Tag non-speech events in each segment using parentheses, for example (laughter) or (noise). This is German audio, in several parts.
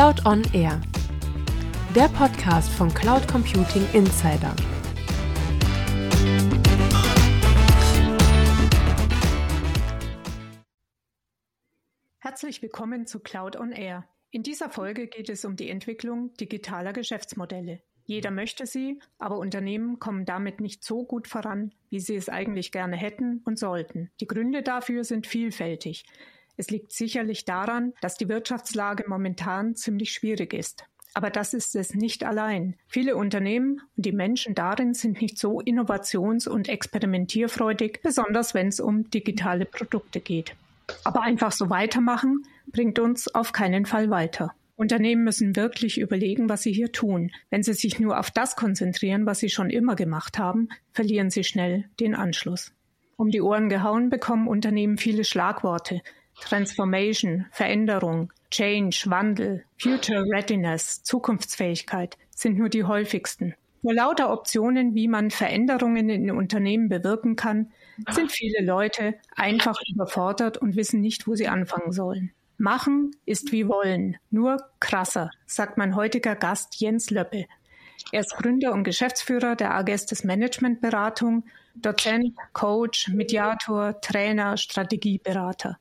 Cloud on Air, der Podcast von Cloud Computing Insider. Herzlich willkommen zu Cloud on Air. In dieser Folge geht es um die Entwicklung digitaler Geschäftsmodelle. Jeder möchte sie, aber Unternehmen kommen damit nicht so gut voran, wie sie es eigentlich gerne hätten und sollten. Die Gründe dafür sind vielfältig. Es liegt sicherlich daran, dass die Wirtschaftslage momentan ziemlich schwierig ist. Aber das ist es nicht allein. Viele Unternehmen und die Menschen darin sind nicht so innovations- und experimentierfreudig, besonders wenn es um digitale Produkte geht. Aber einfach so weitermachen bringt uns auf keinen Fall weiter. Unternehmen müssen wirklich überlegen, was sie hier tun. Wenn sie sich nur auf das konzentrieren, was sie schon immer gemacht haben, verlieren sie schnell den Anschluss. Um die Ohren gehauen bekommen Unternehmen viele Schlagworte, Transformation, Veränderung, Change, Wandel, Future Readiness, Zukunftsfähigkeit sind nur die häufigsten. Vor lauter Optionen, wie man Veränderungen in Unternehmen bewirken kann, sind viele Leute einfach überfordert und wissen nicht, wo sie anfangen sollen. Machen ist wie wollen, nur krasser, sagt mein heutiger Gast Jens Löppe. Er ist Gründer und Geschäftsführer der Agestes Managementberatung, Dozent, Coach, Mediator, Trainer, Strategieberater.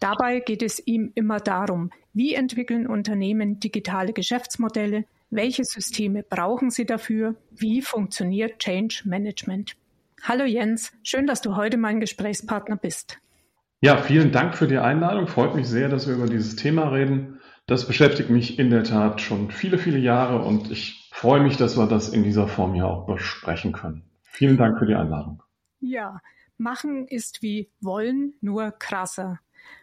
Dabei geht es ihm immer darum, wie entwickeln Unternehmen digitale Geschäftsmodelle, welche Systeme brauchen sie dafür, wie funktioniert Change Management. Hallo Jens, schön, dass du heute mein Gesprächspartner bist. Ja, vielen Dank für die Einladung. Freut mich sehr, dass wir über dieses Thema reden. Das beschäftigt mich in der Tat schon viele, viele Jahre und ich freue mich, dass wir das in dieser Form hier auch besprechen können. Vielen Dank für die Einladung. Ja, machen ist wie wollen, nur krasser.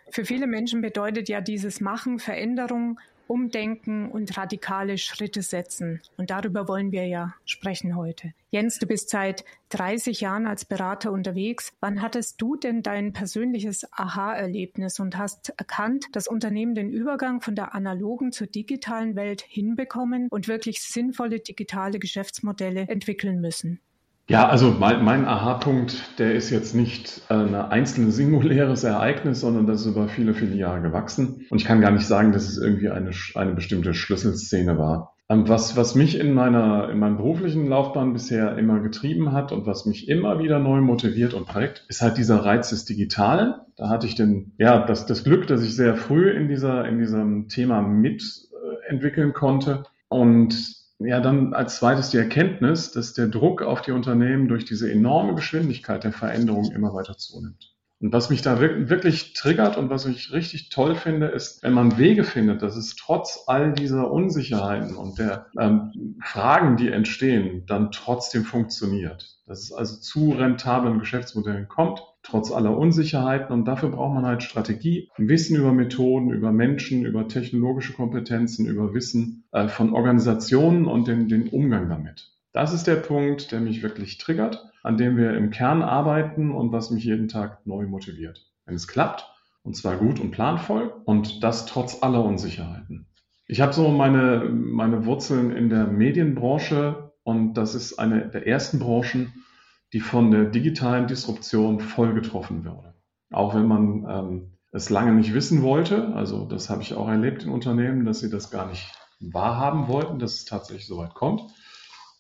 Für viele Menschen bedeutet ja dieses Machen Veränderung, Umdenken und radikale Schritte setzen. Und darüber wollen wir ja sprechen heute. Jens, du bist seit 30 Jahren als Berater unterwegs. Wann hattest du denn dein persönliches Aha-Erlebnis und hast erkannt, dass Unternehmen den Übergang von der analogen zur digitalen Welt hinbekommen und wirklich sinnvolle digitale Geschäftsmodelle entwickeln müssen? Ja, also mein, mein Aha-Punkt, der ist jetzt nicht ein einzelnes singuläres Ereignis, sondern das ist über viele, viele Jahre gewachsen. Und ich kann gar nicht sagen, dass es irgendwie eine, eine bestimmte Schlüsselszene war. Ähm, was, was mich in meiner, in meiner beruflichen Laufbahn bisher immer getrieben hat und was mich immer wieder neu motiviert und prägt, ist halt dieser Reiz des Digitalen. Da hatte ich den, ja, das, das Glück, dass ich sehr früh in dieser, in diesem Thema mitentwickeln konnte. Und ja, dann als zweites die Erkenntnis, dass der Druck auf die Unternehmen durch diese enorme Geschwindigkeit der Veränderung immer weiter zunimmt. Und was mich da wirklich triggert und was ich richtig toll finde, ist, wenn man Wege findet, dass es trotz all dieser Unsicherheiten und der ähm, Fragen, die entstehen, dann trotzdem funktioniert. Dass es also zu rentablen Geschäftsmodellen kommt, trotz aller Unsicherheiten. Und dafür braucht man halt Strategie, Wissen über Methoden, über Menschen, über technologische Kompetenzen, über Wissen äh, von Organisationen und den, den Umgang damit. Das ist der Punkt, der mich wirklich triggert, an dem wir im Kern arbeiten und was mich jeden Tag neu motiviert. Wenn es klappt, und zwar gut und planvoll, und das trotz aller Unsicherheiten. Ich habe so meine, meine Wurzeln in der Medienbranche und das ist eine der ersten Branchen, die von der digitalen Disruption voll getroffen wurde. Auch wenn man ähm, es lange nicht wissen wollte, also das habe ich auch erlebt in Unternehmen, dass sie das gar nicht wahrhaben wollten, dass es tatsächlich so weit kommt.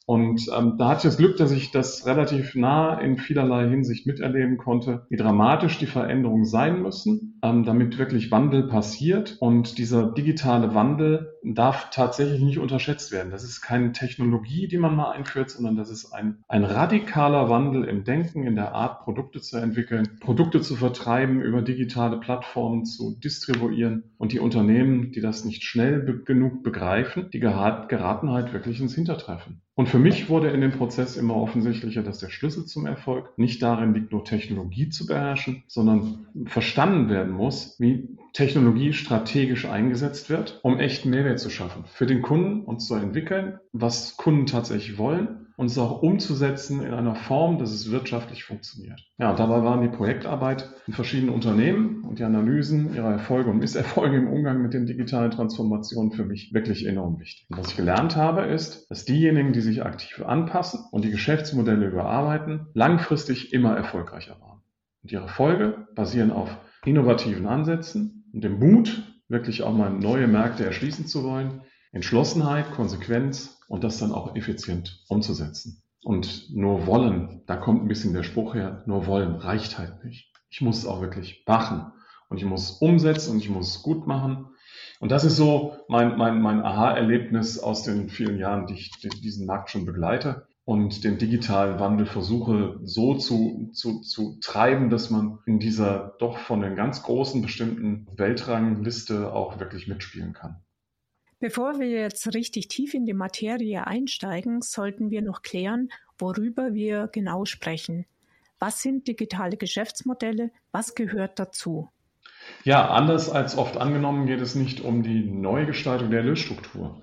Und ähm, da hatte ich das Glück, dass ich das relativ nah in vielerlei Hinsicht miterleben konnte, wie dramatisch die Veränderungen sein müssen, ähm, damit wirklich Wandel passiert. Und dieser digitale Wandel darf tatsächlich nicht unterschätzt werden. Das ist keine Technologie, die man mal einführt, sondern das ist ein, ein radikaler Wandel im Denken, in der Art, Produkte zu entwickeln, Produkte zu vertreiben, über digitale Plattformen zu distribuieren. Und die Unternehmen, die das nicht schnell be genug begreifen, die geraten halt wirklich ins Hintertreffen. Und für mich wurde in dem Prozess immer offensichtlicher, dass der Schlüssel zum Erfolg nicht darin liegt, nur Technologie zu beherrschen, sondern verstanden werden muss, wie Technologie strategisch eingesetzt wird, um echten Mehrwert zu schaffen. Für den Kunden und zu entwickeln, was Kunden tatsächlich wollen und es auch umzusetzen in einer Form, dass es wirtschaftlich funktioniert. Ja, dabei waren die Projektarbeit in verschiedenen Unternehmen und die Analysen ihrer Erfolge und Misserfolge im Umgang mit den digitalen Transformationen für mich wirklich enorm wichtig. Und was ich gelernt habe, ist, dass diejenigen, die sich aktiv anpassen und die Geschäftsmodelle überarbeiten, langfristig immer erfolgreicher waren. Und ihre Erfolge basieren auf innovativen Ansätzen und dem Mut, wirklich auch mal neue Märkte erschließen zu wollen. Entschlossenheit, Konsequenz und das dann auch effizient umzusetzen. Und nur wollen, da kommt ein bisschen der Spruch her, nur wollen reicht halt nicht. Ich muss es auch wirklich machen und ich muss umsetzen und ich muss es gut machen. Und das ist so mein, mein, mein Aha-Erlebnis aus den vielen Jahren, die ich diesen Markt schon begleite und den digitalen Wandel versuche so zu, zu, zu treiben, dass man in dieser doch von den ganz großen bestimmten Weltrangliste auch wirklich mitspielen kann. Bevor wir jetzt richtig tief in die Materie einsteigen, sollten wir noch klären, worüber wir genau sprechen. Was sind digitale Geschäftsmodelle? Was gehört dazu? Ja, anders als oft angenommen geht es nicht um die Neugestaltung der Lösstruktur.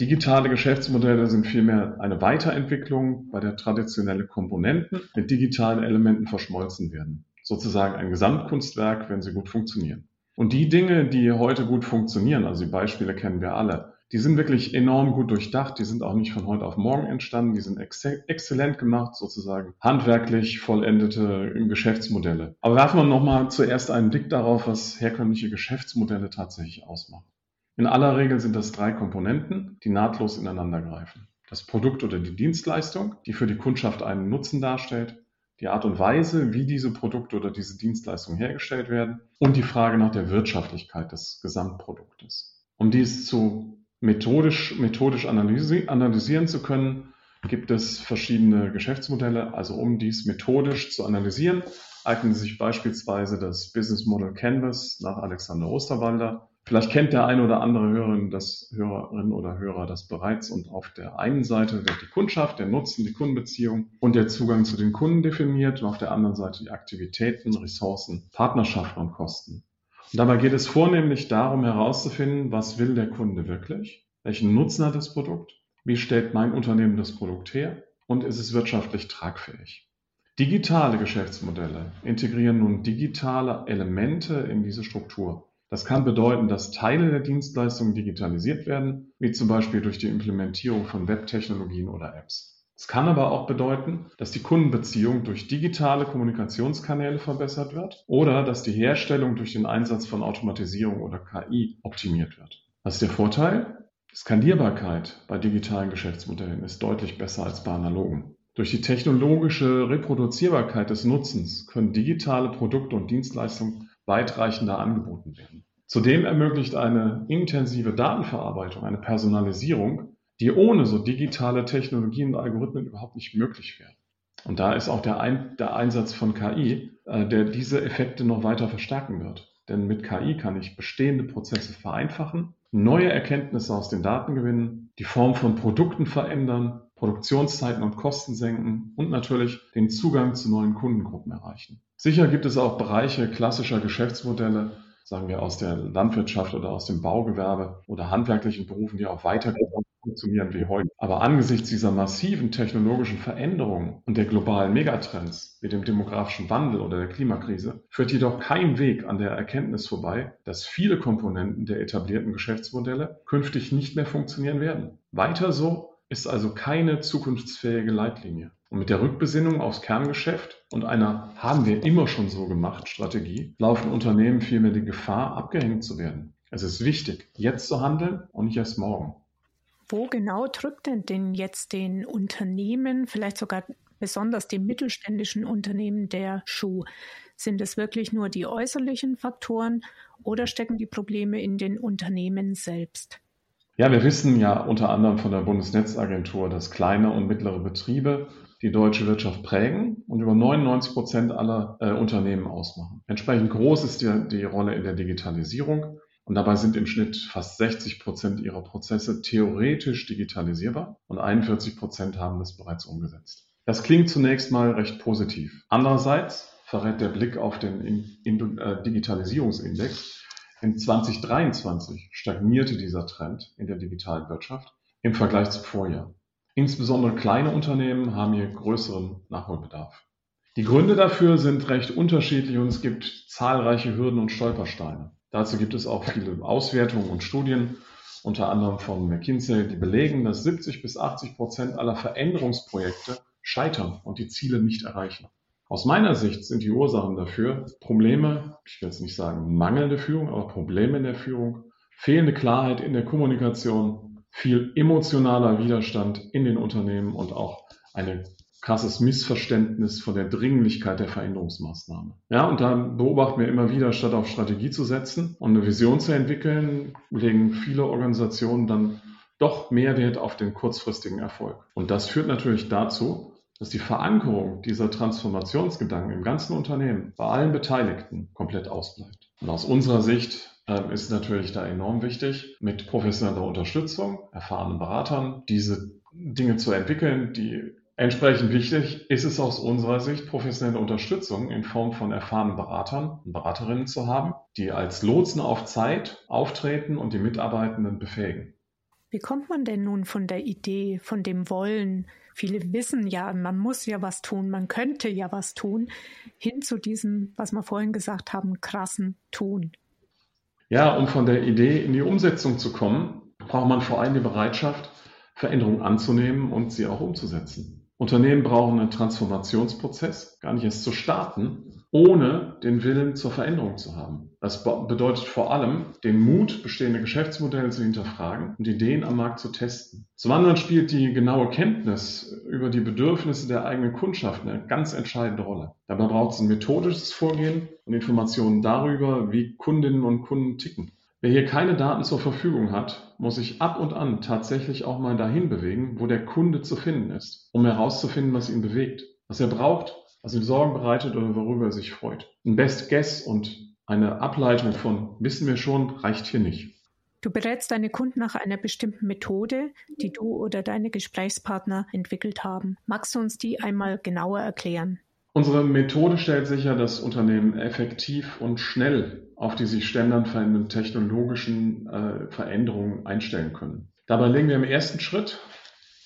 Digitale Geschäftsmodelle sind vielmehr eine Weiterentwicklung, bei der traditionelle Komponenten mit digitalen Elementen verschmolzen werden. Sozusagen ein Gesamtkunstwerk, wenn sie gut funktionieren. Und die Dinge, die heute gut funktionieren, also die Beispiele kennen wir alle, die sind wirklich enorm gut durchdacht, die sind auch nicht von heute auf morgen entstanden, die sind ex exzellent gemacht, sozusagen handwerklich vollendete Geschäftsmodelle. Aber werfen wir nochmal zuerst einen Blick darauf, was herkömmliche Geschäftsmodelle tatsächlich ausmachen. In aller Regel sind das drei Komponenten, die nahtlos ineinander greifen. Das Produkt oder die Dienstleistung, die für die Kundschaft einen Nutzen darstellt, die Art und Weise, wie diese Produkte oder diese Dienstleistungen hergestellt werden und die Frage nach der Wirtschaftlichkeit des Gesamtproduktes. Um dies zu methodisch, methodisch analysi analysieren zu können, gibt es verschiedene Geschäftsmodelle. Also um dies methodisch zu analysieren, eignet sich beispielsweise das Business Model Canvas nach Alexander Osterwalder. Vielleicht kennt der eine oder andere Hörerin, das Hörerin oder Hörer das bereits und auf der einen Seite wird die Kundschaft, der Nutzen, die Kundenbeziehung und der Zugang zu den Kunden definiert und auf der anderen Seite die Aktivitäten, Ressourcen, Partnerschaften und Kosten. Und dabei geht es vornehmlich darum herauszufinden, was will der Kunde wirklich, welchen Nutzen hat das Produkt, wie stellt mein Unternehmen das Produkt her und ist es wirtschaftlich tragfähig. Digitale Geschäftsmodelle integrieren nun digitale Elemente in diese Struktur. Das kann bedeuten, dass Teile der Dienstleistungen digitalisiert werden, wie zum Beispiel durch die Implementierung von Webtechnologien oder Apps. Es kann aber auch bedeuten, dass die Kundenbeziehung durch digitale Kommunikationskanäle verbessert wird oder dass die Herstellung durch den Einsatz von Automatisierung oder KI optimiert wird. Was ist der Vorteil? Skalierbarkeit bei digitalen Geschäftsmodellen ist deutlich besser als bei analogen. Durch die technologische Reproduzierbarkeit des Nutzens können digitale Produkte und Dienstleistungen weitreichender angeboten werden. Zudem ermöglicht eine intensive Datenverarbeitung, eine Personalisierung die ohne so digitale Technologien und Algorithmen überhaupt nicht möglich wären. Und da ist auch der, Ein der Einsatz von KI, äh, der diese Effekte noch weiter verstärken wird. Denn mit KI kann ich bestehende Prozesse vereinfachen, neue Erkenntnisse aus den Daten gewinnen, die Form von Produkten verändern, Produktionszeiten und Kosten senken und natürlich den Zugang zu neuen Kundengruppen erreichen. Sicher gibt es auch Bereiche klassischer Geschäftsmodelle, sagen wir aus der Landwirtschaft oder aus dem Baugewerbe oder handwerklichen Berufen, die auch weiter funktionieren wie heute. Aber angesichts dieser massiven technologischen Veränderungen und der globalen Megatrends wie dem demografischen Wandel oder der Klimakrise führt jedoch kein Weg an der Erkenntnis vorbei, dass viele Komponenten der etablierten Geschäftsmodelle künftig nicht mehr funktionieren werden. Weiter so ist also keine zukunftsfähige Leitlinie. Und mit der Rückbesinnung aufs Kerngeschäft und einer haben wir immer schon so gemacht Strategie laufen Unternehmen vielmehr die Gefahr, abgehängt zu werden. Es ist wichtig, jetzt zu handeln und nicht erst morgen. Wo genau drückt denn, denn jetzt den Unternehmen, vielleicht sogar besonders den mittelständischen Unternehmen, der Schuh? Sind es wirklich nur die äußerlichen Faktoren oder stecken die Probleme in den Unternehmen selbst? Ja, wir wissen ja unter anderem von der Bundesnetzagentur, dass kleine und mittlere Betriebe die deutsche Wirtschaft prägen und über 99 Prozent aller äh, Unternehmen ausmachen. Entsprechend groß ist die, die Rolle in der Digitalisierung. Und dabei sind im Schnitt fast 60 Prozent ihrer Prozesse theoretisch digitalisierbar und 41 Prozent haben das bereits umgesetzt. Das klingt zunächst mal recht positiv. Andererseits verrät der Blick auf den äh, Digitalisierungsindex, in 2023 stagnierte dieser Trend in der digitalen Wirtschaft im Vergleich zum Vorjahr. Insbesondere kleine Unternehmen haben hier größeren Nachholbedarf. Die Gründe dafür sind recht unterschiedlich und es gibt zahlreiche Hürden und Stolpersteine. Dazu gibt es auch viele Auswertungen und Studien, unter anderem von McKinsey, die belegen, dass 70 bis 80 Prozent aller Veränderungsprojekte scheitern und die Ziele nicht erreichen. Aus meiner Sicht sind die Ursachen dafür Probleme, ich will jetzt nicht sagen mangelnde Führung, aber Probleme in der Führung, fehlende Klarheit in der Kommunikation, viel emotionaler Widerstand in den Unternehmen und auch ein krasses Missverständnis von der Dringlichkeit der Veränderungsmaßnahme. Ja, und da beobachten wir immer wieder, statt auf Strategie zu setzen und eine Vision zu entwickeln, legen viele Organisationen dann doch mehr Wert auf den kurzfristigen Erfolg. Und das führt natürlich dazu, dass die Verankerung dieser Transformationsgedanken im ganzen Unternehmen bei allen Beteiligten komplett ausbleibt. Und aus unserer Sicht äh, ist natürlich da enorm wichtig, mit professioneller Unterstützung, erfahrenen Beratern, diese Dinge zu entwickeln, die Entsprechend wichtig ist es aus unserer Sicht, professionelle Unterstützung in Form von erfahrenen Beratern und Beraterinnen zu haben, die als Lotsen auf Zeit auftreten und die Mitarbeitenden befähigen. Wie kommt man denn nun von der Idee, von dem Wollen, viele wissen ja, man muss ja was tun, man könnte ja was tun, hin zu diesem, was wir vorhin gesagt haben, krassen Tun? Ja, um von der Idee in die Umsetzung zu kommen, braucht man vor allem die Bereitschaft, Veränderungen anzunehmen und sie auch umzusetzen. Unternehmen brauchen einen Transformationsprozess, gar nicht erst zu starten, ohne den Willen zur Veränderung zu haben. Das bedeutet vor allem, den Mut, bestehende Geschäftsmodelle zu hinterfragen und Ideen am Markt zu testen. Zum anderen spielt die genaue Kenntnis über die Bedürfnisse der eigenen Kundschaft eine ganz entscheidende Rolle. Dabei braucht es ein methodisches Vorgehen und Informationen darüber, wie Kundinnen und Kunden ticken. Wer hier keine Daten zur Verfügung hat, muss sich ab und an tatsächlich auch mal dahin bewegen, wo der Kunde zu finden ist, um herauszufinden, was ihn bewegt, was er braucht, was ihm Sorgen bereitet oder worüber er sich freut. Ein Best Guess und eine Ableitung von wissen wir schon reicht hier nicht. Du berätst deine Kunden nach einer bestimmten Methode, die du oder deine Gesprächspartner entwickelt haben. Magst du uns die einmal genauer erklären? Unsere Methode stellt sicher, dass Unternehmen effektiv und schnell auf die sich ständig verändernden technologischen äh, Veränderungen einstellen können. Dabei legen wir im ersten Schritt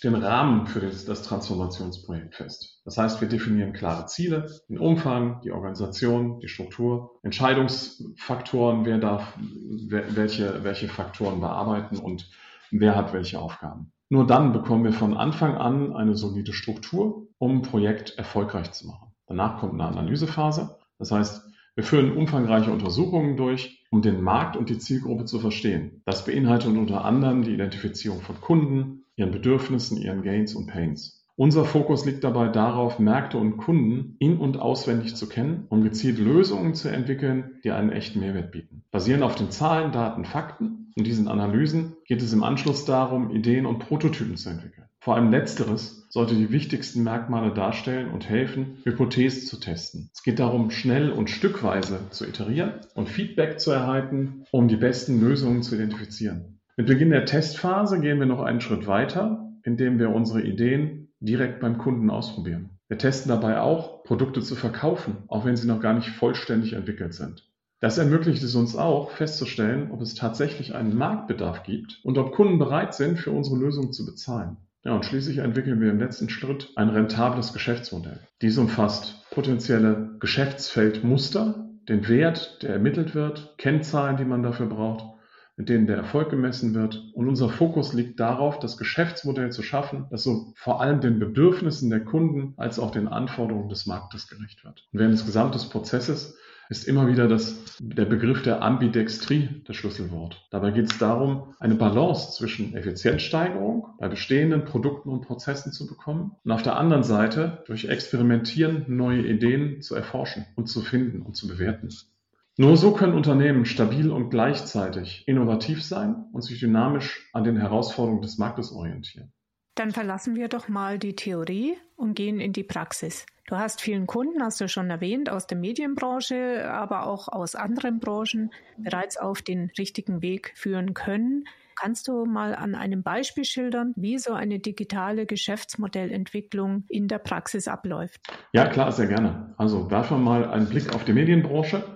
den Rahmen für das, das, Transformationsprojekt fest. Das heißt, wir definieren klare Ziele, den Umfang, die Organisation, die Struktur, Entscheidungsfaktoren, wer darf welche, welche Faktoren bearbeiten und wer hat welche Aufgaben. Nur dann bekommen wir von Anfang an eine solide Struktur, um ein Projekt erfolgreich zu machen. Danach kommt eine Analysephase. Das heißt, wir führen umfangreiche Untersuchungen durch, um den Markt und die Zielgruppe zu verstehen. Das beinhaltet unter anderem die Identifizierung von Kunden, ihren Bedürfnissen, ihren Gains und Pains. Unser Fokus liegt dabei darauf, Märkte und Kunden in- und auswendig zu kennen, um gezielt Lösungen zu entwickeln, die einen echten Mehrwert bieten. Basierend auf den Zahlen, Daten, Fakten und diesen Analysen geht es im Anschluss darum, Ideen und Prototypen zu entwickeln. Vor allem letzteres sollte die wichtigsten Merkmale darstellen und helfen, Hypothesen zu testen. Es geht darum, schnell und stückweise zu iterieren und Feedback zu erhalten, um die besten Lösungen zu identifizieren. Mit Beginn der Testphase gehen wir noch einen Schritt weiter, indem wir unsere Ideen direkt beim Kunden ausprobieren. Wir testen dabei auch, Produkte zu verkaufen, auch wenn sie noch gar nicht vollständig entwickelt sind. Das ermöglicht es uns auch, festzustellen, ob es tatsächlich einen Marktbedarf gibt und ob Kunden bereit sind, für unsere Lösung zu bezahlen. Ja, und schließlich entwickeln wir im letzten Schritt ein rentables Geschäftsmodell. Dies umfasst potenzielle Geschäftsfeldmuster, den Wert, der ermittelt wird, Kennzahlen, die man dafür braucht, mit denen der Erfolg gemessen wird. Und unser Fokus liegt darauf, das Geschäftsmodell zu schaffen, das so vor allem den Bedürfnissen der Kunden als auch den Anforderungen des Marktes gerecht wird. Und während des gesamten Prozesses ist immer wieder das, der Begriff der Ambidextrie das Schlüsselwort. Dabei geht es darum, eine Balance zwischen Effizienzsteigerung bei bestehenden Produkten und Prozessen zu bekommen und auf der anderen Seite durch Experimentieren neue Ideen zu erforschen und zu finden und zu bewerten. Nur so können Unternehmen stabil und gleichzeitig innovativ sein und sich dynamisch an den Herausforderungen des Marktes orientieren. Dann verlassen wir doch mal die Theorie und gehen in die Praxis. Du hast vielen Kunden, hast du schon erwähnt, aus der Medienbranche, aber auch aus anderen Branchen bereits auf den richtigen Weg führen können. Kannst du mal an einem Beispiel schildern, wie so eine digitale Geschäftsmodellentwicklung in der Praxis abläuft? Ja, klar, sehr gerne. Also werfen wir mal einen Blick auf die Medienbranche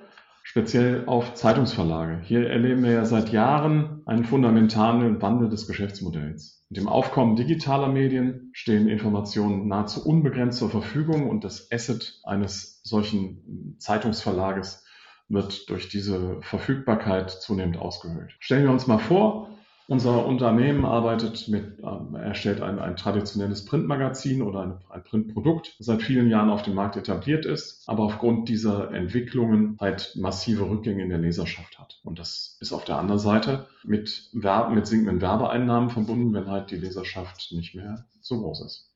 speziell auf Zeitungsverlage. Hier erleben wir ja seit Jahren einen fundamentalen Wandel des Geschäftsmodells. Mit dem Aufkommen digitaler Medien stehen Informationen nahezu unbegrenzt zur Verfügung und das Asset eines solchen Zeitungsverlages wird durch diese Verfügbarkeit zunehmend ausgehöhlt. Stellen wir uns mal vor, Unser Unternehmen arbeitet mit, äh, erstellt ein, ein traditionelles Printmagazin oder ein, ein Printprodukt, das seit vielen Jahren auf dem Markt etabliert ist, aber aufgrund dieser Entwicklungen halt massive Rückgänge in der Leserschaft hat. Und das ist auf der anderen Seite mit, Werb, mit sinkenden Werbeeinnahmen verbunden, wenn halt die Leserschaft nicht mehr so groß ist.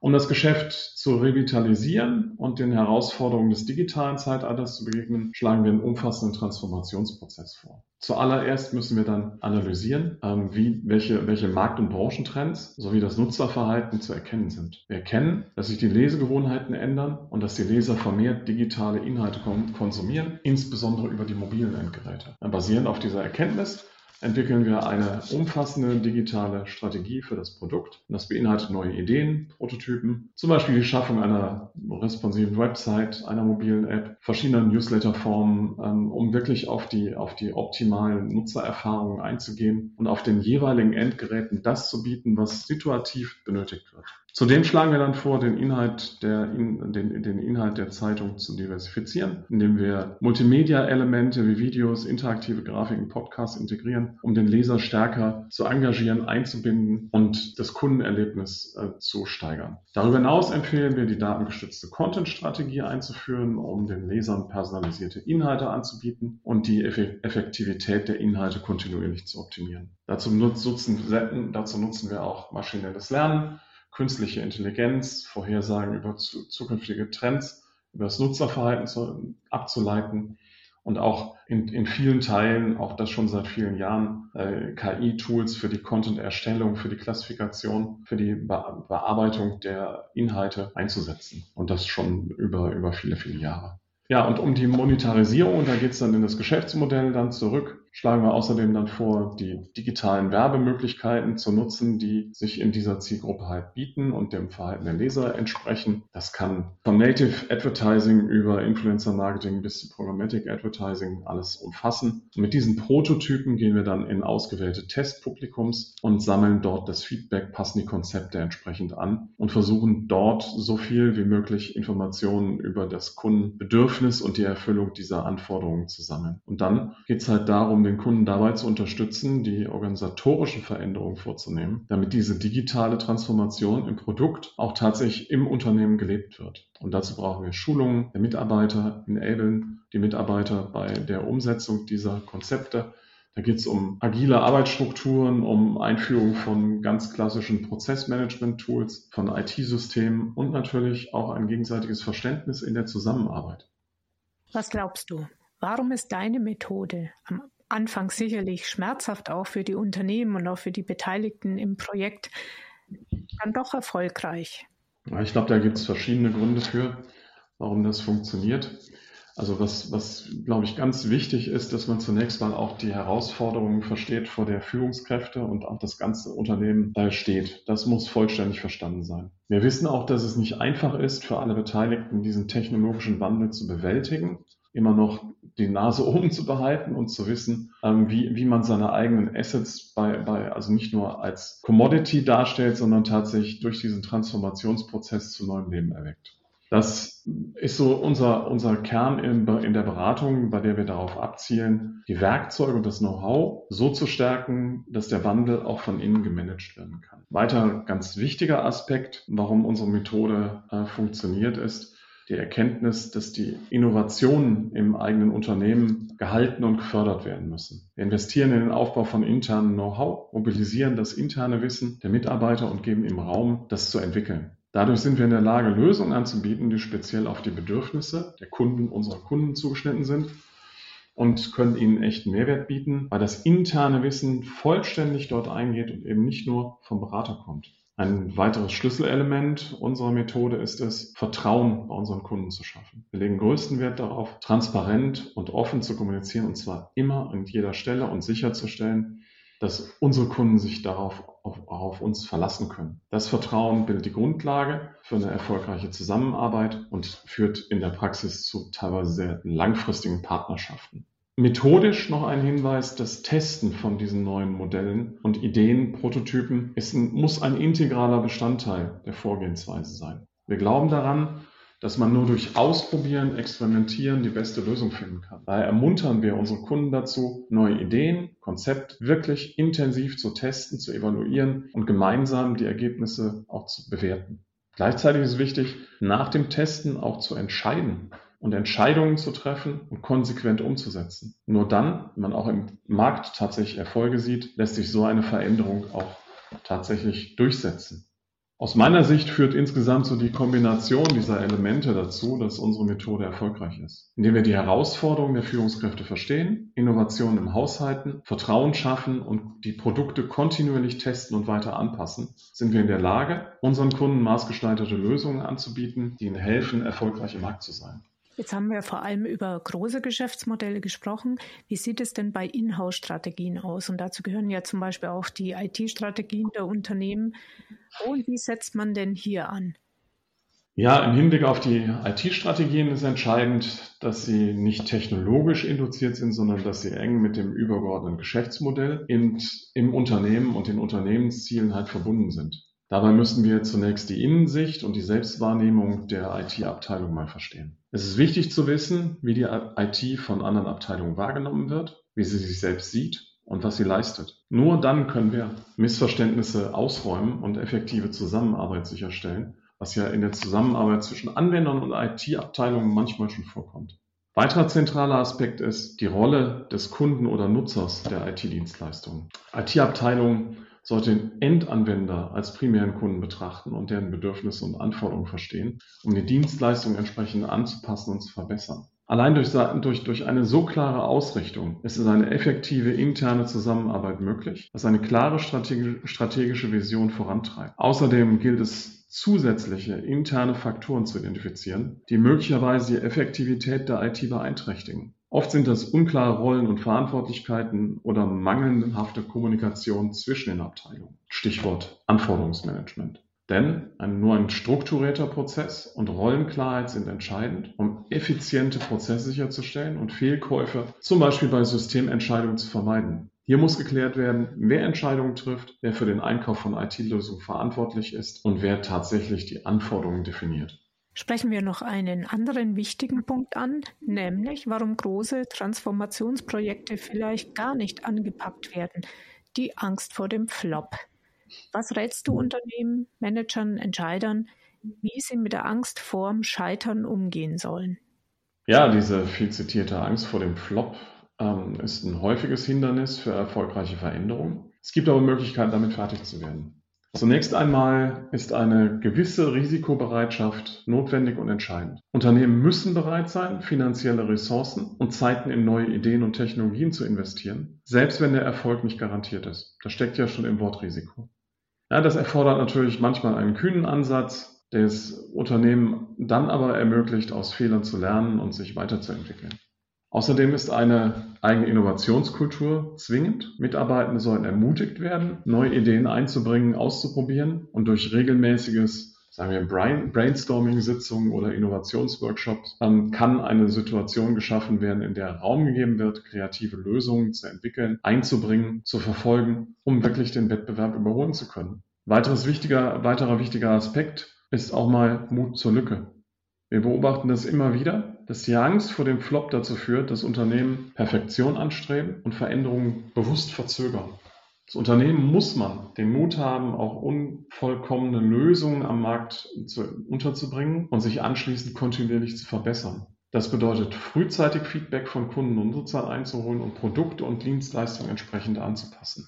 Um das Geschäft zu revitalisieren und den Herausforderungen des digitalen Zeitalters zu begegnen, schlagen wir einen umfassenden Transformationsprozess vor. Zuallererst müssen wir dann analysieren, ähm, wie, welche, welche Markt- und Branchentrends sowie das Nutzerverhalten zu erkennen sind. Wir erkennen, dass sich die Lesegewohnheiten ändern und dass die Leser vermehrt digitale Inhalte konsumieren, insbesondere über die mobilen Endgeräte. Basierend auf dieser Erkenntnis entwickeln wir eine umfassende digitale Strategie für das Produkt. Das beinhaltet neue Ideen, Prototypen, zum Beispiel die Schaffung einer responsiven Website, einer mobilen App, verschiedener Newsletterformen, ähm, um wirklich auf die, auf die optimalen Nutzererfahrungen einzugehen und auf den jeweiligen Endgeräten das zu bieten, was situativ benötigt wird. Zudem schlagen wir dann vor, den Inhalt der, den, den Inhalt der Zeitung zu diversifizieren, indem wir Multimedia-Elemente wie Videos, interaktive Grafiken, Podcasts integrieren, um den Leser stärker zu engagieren, einzubinden und das Kundenerlebnis äh, zu steigern. Darüber hinaus empfehlen wir, die datengestützte Content-Strategie einzuführen, um den Lesern personalisierte Inhalte anzubieten und die Effektivität der Inhalte kontinuierlich zu optimieren. Dazu nutzen, dazu nutzen wir auch maschinelles Lernen künstliche Intelligenz, Vorhersagen über zu, zukünftige Trends, über das Nutzerverhalten zu, abzuleiten und auch in, in vielen Teilen, auch das schon seit vielen Jahren, äh, KI-Tools für die Content-Erstellung, für die Klassifikation, für die Be Bearbeitung der Inhalte einzusetzen. Und das schon über, über viele, viele Jahre. Ja, und um die Monetarisierung, da geht es dann in das Geschäftsmodell dann zurück, schlagen wir außerdem dann vor, die digitalen Werbemöglichkeiten zu nutzen, die sich in dieser Zielgruppe halt bieten und dem Verhalten der Leser entsprechen. Das kann von Native Advertising über Influencer Marketing bis zu Programmatic Advertising alles umfassen. Mit diesen Prototypen gehen wir dann in ausgewählte Testpublikums und sammeln dort das Feedback, passen die Konzepte entsprechend an und versuchen dort so viel wie möglich Informationen über das Kundenbedürfnis und die Erfüllung dieser Anforderungen zu sammeln. Und dann geht es halt darum, den Kunden dabei zu unterstützen, die organisatorischen Veränderungen vorzunehmen, damit diese digitale Transformation im Produkt auch tatsächlich im Unternehmen gelebt wird. Und dazu brauchen wir Schulungen der Mitarbeiter, enablen die Mitarbeiter bei der Umsetzung dieser Konzepte. Da geht es um agile Arbeitsstrukturen, um Einführung von ganz klassischen Prozessmanagement-Tools, von IT-Systemen und natürlich auch ein gegenseitiges Verständnis in der Zusammenarbeit. Was glaubst du? Warum ist deine Methode am Anfang sicherlich schmerzhaft auch für die Unternehmen und auch für die Beteiligten im Projekt, dann doch erfolgreich? Ich glaube, da gibt es verschiedene Gründe für, warum das funktioniert. Also was, was, glaube ich, ganz wichtig ist, dass man zunächst mal auch die Herausforderungen versteht, vor der Führungskräfte und auch das ganze Unternehmen da steht. Das muss vollständig verstanden sein. Wir wissen auch, dass es nicht einfach ist, für alle Beteiligten diesen technologischen Wandel zu bewältigen immer noch die Nase (laughs) oben zu behalten und zu wissen, ähm, wie, wie man seine eigenen Assets bei, bei, also nicht nur als Commodity darstellt, sondern tatsächlich durch diesen Transformationsprozess zu neuem Leben erweckt. Das ist so unser, unser Kern in, in der Beratung, bei der wir darauf abzielen, die Werkzeuge und das Know-how so zu stärken, dass der Wandel auch von innen gemanagt werden kann. Weiter ganz wichtiger Aspekt, warum unsere Methode äh, funktioniert, ist, die Erkenntnis, dass die Innovationen im eigenen Unternehmen gehalten und gefördert werden müssen. Wir investieren in den Aufbau von internen Know-how, mobilisieren das interne Wissen der Mitarbeiter und geben ihm Raum, das zu entwickeln. Dadurch sind wir in der Lage, Lösungen anzubieten, die speziell auf die Bedürfnisse der Kunden unserer Kunden zugeschnitten sind und können ihnen echten Mehrwert bieten, weil das interne Wissen vollständig dort eingeht und eben nicht nur vom Berater kommt. Ein weiteres Schlüsselelement unserer Methode ist es, Vertrauen bei unseren Kunden zu schaffen. Wir legen größten Wert darauf, transparent und offen zu kommunizieren und zwar immer an jeder Stelle und sicherzustellen, dass unsere Kunden sich darauf auf, auf, uns verlassen können. Das Vertrauen bildet die Grundlage für eine erfolgreiche Zusammenarbeit und führt in der Praxis zu teilweise sehr langfristigen Partnerschaften. Methodisch noch ein Hinweis, das Testen von diesen neuen Modellen und Ideen, Prototypen, ist muss ein integraler Bestandteil der Vorgehensweise sein. Wir glauben daran, dass man nur durch Ausprobieren, Experimentieren die beste Lösung finden kann. Daher ermuntern wir unsere Kunden dazu, neue Ideen, Konzept wirklich intensiv zu testen, zu evaluieren und gemeinsam die Ergebnisse auch zu bewerten. Gleichzeitig ist wichtig, nach dem Testen auch zu entscheiden und Entscheidungen zu treffen und konsequent umzusetzen. Nur dann, wenn man auch im Markt tatsächlich Erfolge sieht, lässt sich so eine Veränderung auch tatsächlich durchsetzen. Aus meiner Sicht führt insgesamt so die Kombination dieser Elemente dazu, dass unsere Methode erfolgreich ist. Indem wir die Herausforderungen der Führungskräfte verstehen, Innovationen im Haushalten, Vertrauen schaffen und die Produkte kontinuierlich testen und weiter anpassen, sind wir in der Lage, unseren Kunden maßgestaltete Lösungen anzubieten, die ihnen helfen, erfolgreich im Markt zu sein. Jetzt haben wir vor allem über große Geschäftsmodelle gesprochen. Wie sieht es denn bei Inhouse-Strategien aus? Und dazu gehören ja zum Beispiel auch die IT-Strategien der Unternehmen. Und wie setzt man denn hier an? Ja, im Hinblick auf die IT-Strategien ist entscheidend, dass sie nicht technologisch induziert sind, sondern dass sie eng mit dem übergeordneten Geschäftsmodell im, im Unternehmen und den Unternehmenszielen halt verbunden sind. Dabei müssen wir zunächst die Innensicht und die Selbstwahrnehmung der IT-Abteilung mal verstehen. Es ist wichtig zu wissen, wie die IT von anderen Abteilungen wahrgenommen wird, wie sie sich selbst sieht und was sie leistet. Nur dann können wir Missverständnisse ausräumen und effektive Zusammenarbeit sicherstellen, was ja in der Zusammenarbeit zwischen Anwendern und IT-Abteilungen manchmal schon vorkommt. Weiterer zentraler Aspekt ist die Rolle des Kunden oder Nutzers der IT-Dienstleistungen. IT-Abteilungen sollte den Endanwender als primären Kunden betrachten und deren Bedürfnisse und Anforderungen verstehen, um die Dienstleistung entsprechend anzupassen und zu verbessern. Allein durch, durch, durch eine so klare Ausrichtung ist es eine effektive interne Zusammenarbeit möglich, was eine klare strategische Vision vorantreibt. Außerdem gilt es zusätzliche interne Faktoren zu identifizieren, die möglicherweise die Effektivität der IT beeinträchtigen. Oft sind das unklare Rollen und Verantwortlichkeiten oder mangelhafte Kommunikation zwischen den Abteilungen. Stichwort Anforderungsmanagement. Denn nur ein strukturierter Prozess und Rollenklarheit sind entscheidend, um effiziente Prozesse sicherzustellen und Fehlkäufe zum Beispiel bei Systementscheidungen zu vermeiden. Hier muss geklärt werden, wer Entscheidungen trifft, wer für den Einkauf von IT-Lösungen verantwortlich ist und wer tatsächlich die Anforderungen definiert sprechen wir noch einen anderen wichtigen Punkt an, nämlich warum große Transformationsprojekte vielleicht gar nicht angepackt werden. Die Angst vor dem Flop. Was rätst du Unternehmen, Managern, Entscheidern, wie sie mit der Angst vorm Scheitern umgehen sollen? Ja, diese viel zitierte Angst vor dem Flop ähm, ist ein häufiges Hindernis für erfolgreiche Veränderungen. Es gibt aber Möglichkeiten, damit fertig zu werden. Zunächst einmal ist eine gewisse Risikobereitschaft notwendig und entscheidend. Unternehmen müssen bereit sein, finanzielle Ressourcen und Zeiten in neue Ideen und Technologien zu investieren, selbst wenn der Erfolg nicht garantiert ist. Das steckt ja schon im Wort Risiko. Ja, das erfordert natürlich manchmal einen kühnen Ansatz, der es Unternehmen dann aber ermöglicht, aus Fehlern zu lernen und sich weiterzuentwickeln. Außerdem ist eine eigene Innovationskultur zwingend. Mitarbeitende sollten ermutigt werden, neue Ideen einzubringen, auszuprobieren und durch regelmäßiges sagen wir Brainstorming-Sitzungen oder Innovationsworkshops, ähm, kann eine Situation geschaffen werden, in der Raum gegeben wird, kreative Lösungen zu entwickeln, einzubringen, zu verfolgen, um wirklich den Wettbewerb überholen zu können. Weiteres wichtiger, weiterer wichtiger Aspekt ist auch mal Mut zur Lücke. Wir beobachten das immer wieder, dass die Angst vor dem Flop dazu führt, dass Unternehmen Perfektion anstreben und Veränderungen bewusst verzögern. Das Unternehmen muss man den Mut haben, auch unvollkommene Lösungen am Markt zu, unterzubringen und sich anschließend kontinuierlich zu verbessern. Das bedeutet, frühzeitig Feedback von Kunden und Nutzern einzuholen und Produkte und Dienstleistungen entsprechend anzupassen.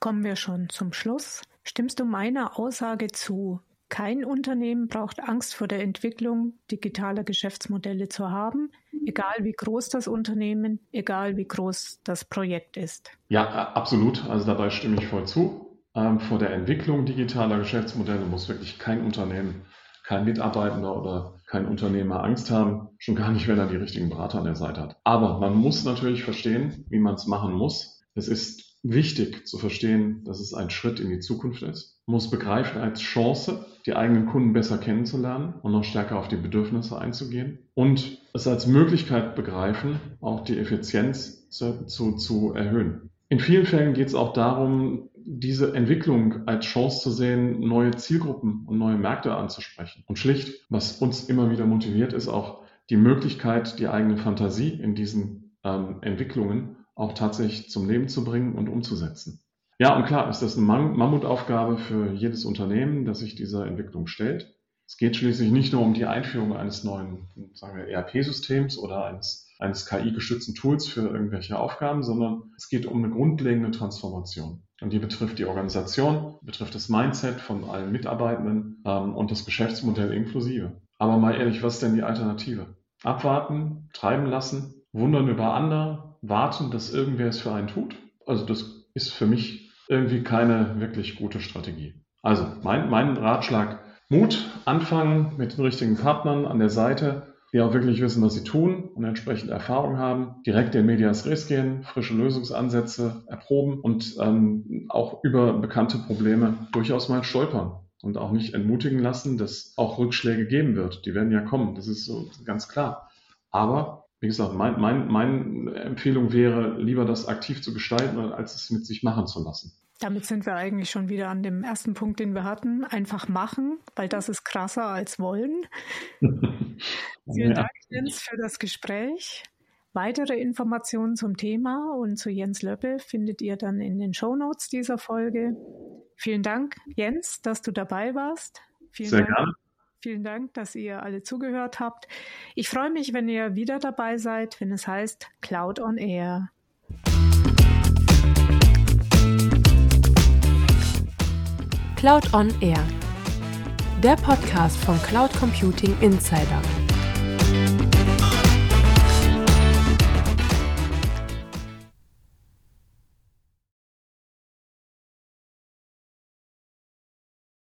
Kommen wir schon zum Schluss. Stimmst du meiner Aussage zu, kein Unternehmen braucht Angst vor der Entwicklung digitaler Geschäftsmodelle zu haben, egal wie groß das Unternehmen, egal wie groß das Projekt ist. Ja, absolut. Also dabei stimme ich voll zu. Ähm, vor der Entwicklung digitaler Geschäftsmodelle muss wirklich kein Unternehmen, kein Mitarbeitender oder kein Unternehmer Angst haben, schon gar nicht, wenn er die richtigen Berater an der Seite hat. Aber man muss natürlich verstehen, wie man es machen muss. Es ist wichtig zu verstehen, dass es ein Schritt in die Zukunft ist muss begreifen als Chance, die eigenen Kunden besser kennenzulernen und noch stärker auf die Bedürfnisse einzugehen und es als Möglichkeit begreifen, auch die Effizienz zu, zu, zu erhöhen. In vielen Fällen geht es auch darum, diese Entwicklung als Chance zu sehen, neue Zielgruppen und neue Märkte anzusprechen. Und schlicht, was uns immer wieder motiviert, ist auch die Möglichkeit, die eigene Fantasie in diesen ähm, Entwicklungen auch tatsächlich zum Leben zu bringen und umzusetzen. Ja, und klar ist das eine Mammutaufgabe für jedes Unternehmen, das sich dieser Entwicklung stellt. Es geht schließlich nicht nur um die Einführung eines neuen, sagen wir, ERP-Systems oder eines, eines KI-gestützten Tools für irgendwelche Aufgaben, sondern es geht um eine grundlegende Transformation. Und die betrifft die Organisation, betrifft das Mindset von allen Mitarbeitenden ähm, und das Geschäftsmodell inklusive. Aber mal ehrlich, was ist denn die Alternative? Abwarten, treiben lassen, wundern über andere, warten, dass irgendwer es für einen tut? Also das ist für mich irgendwie keine wirklich gute Strategie. Also mein, mein Ratschlag, Mut, anfangen mit den richtigen Partnern an der Seite, die auch wirklich wissen, was sie tun und entsprechend Erfahrung haben, direkt in Medias Res gehen, frische Lösungsansätze erproben und ähm, auch über bekannte Probleme durchaus mal stolpern und auch nicht entmutigen lassen, dass auch Rückschläge geben wird. Die werden ja kommen, das ist so ganz klar. Aber wie gesagt, mein, mein, meine Empfehlung wäre, lieber das aktiv zu gestalten, als es mit sich machen zu lassen. Damit sind wir eigentlich schon wieder an dem ersten Punkt, den wir hatten. Einfach machen, weil das ist krasser als wollen. (laughs) Vielen ja. Dank, Jens, für das Gespräch. Weitere Informationen zum Thema und zu Jens Löppel findet ihr dann in den Show Notes dieser Folge. Vielen Dank, Jens, dass du dabei warst. Vielen Sehr Dank. gerne. Vielen Dank, dass ihr alle zugehört habt. Ich freue mich, wenn ihr wieder dabei seid, wenn es heißt Cloud on Air. Cloud on Air, der Podcast von Cloud Computing Insider.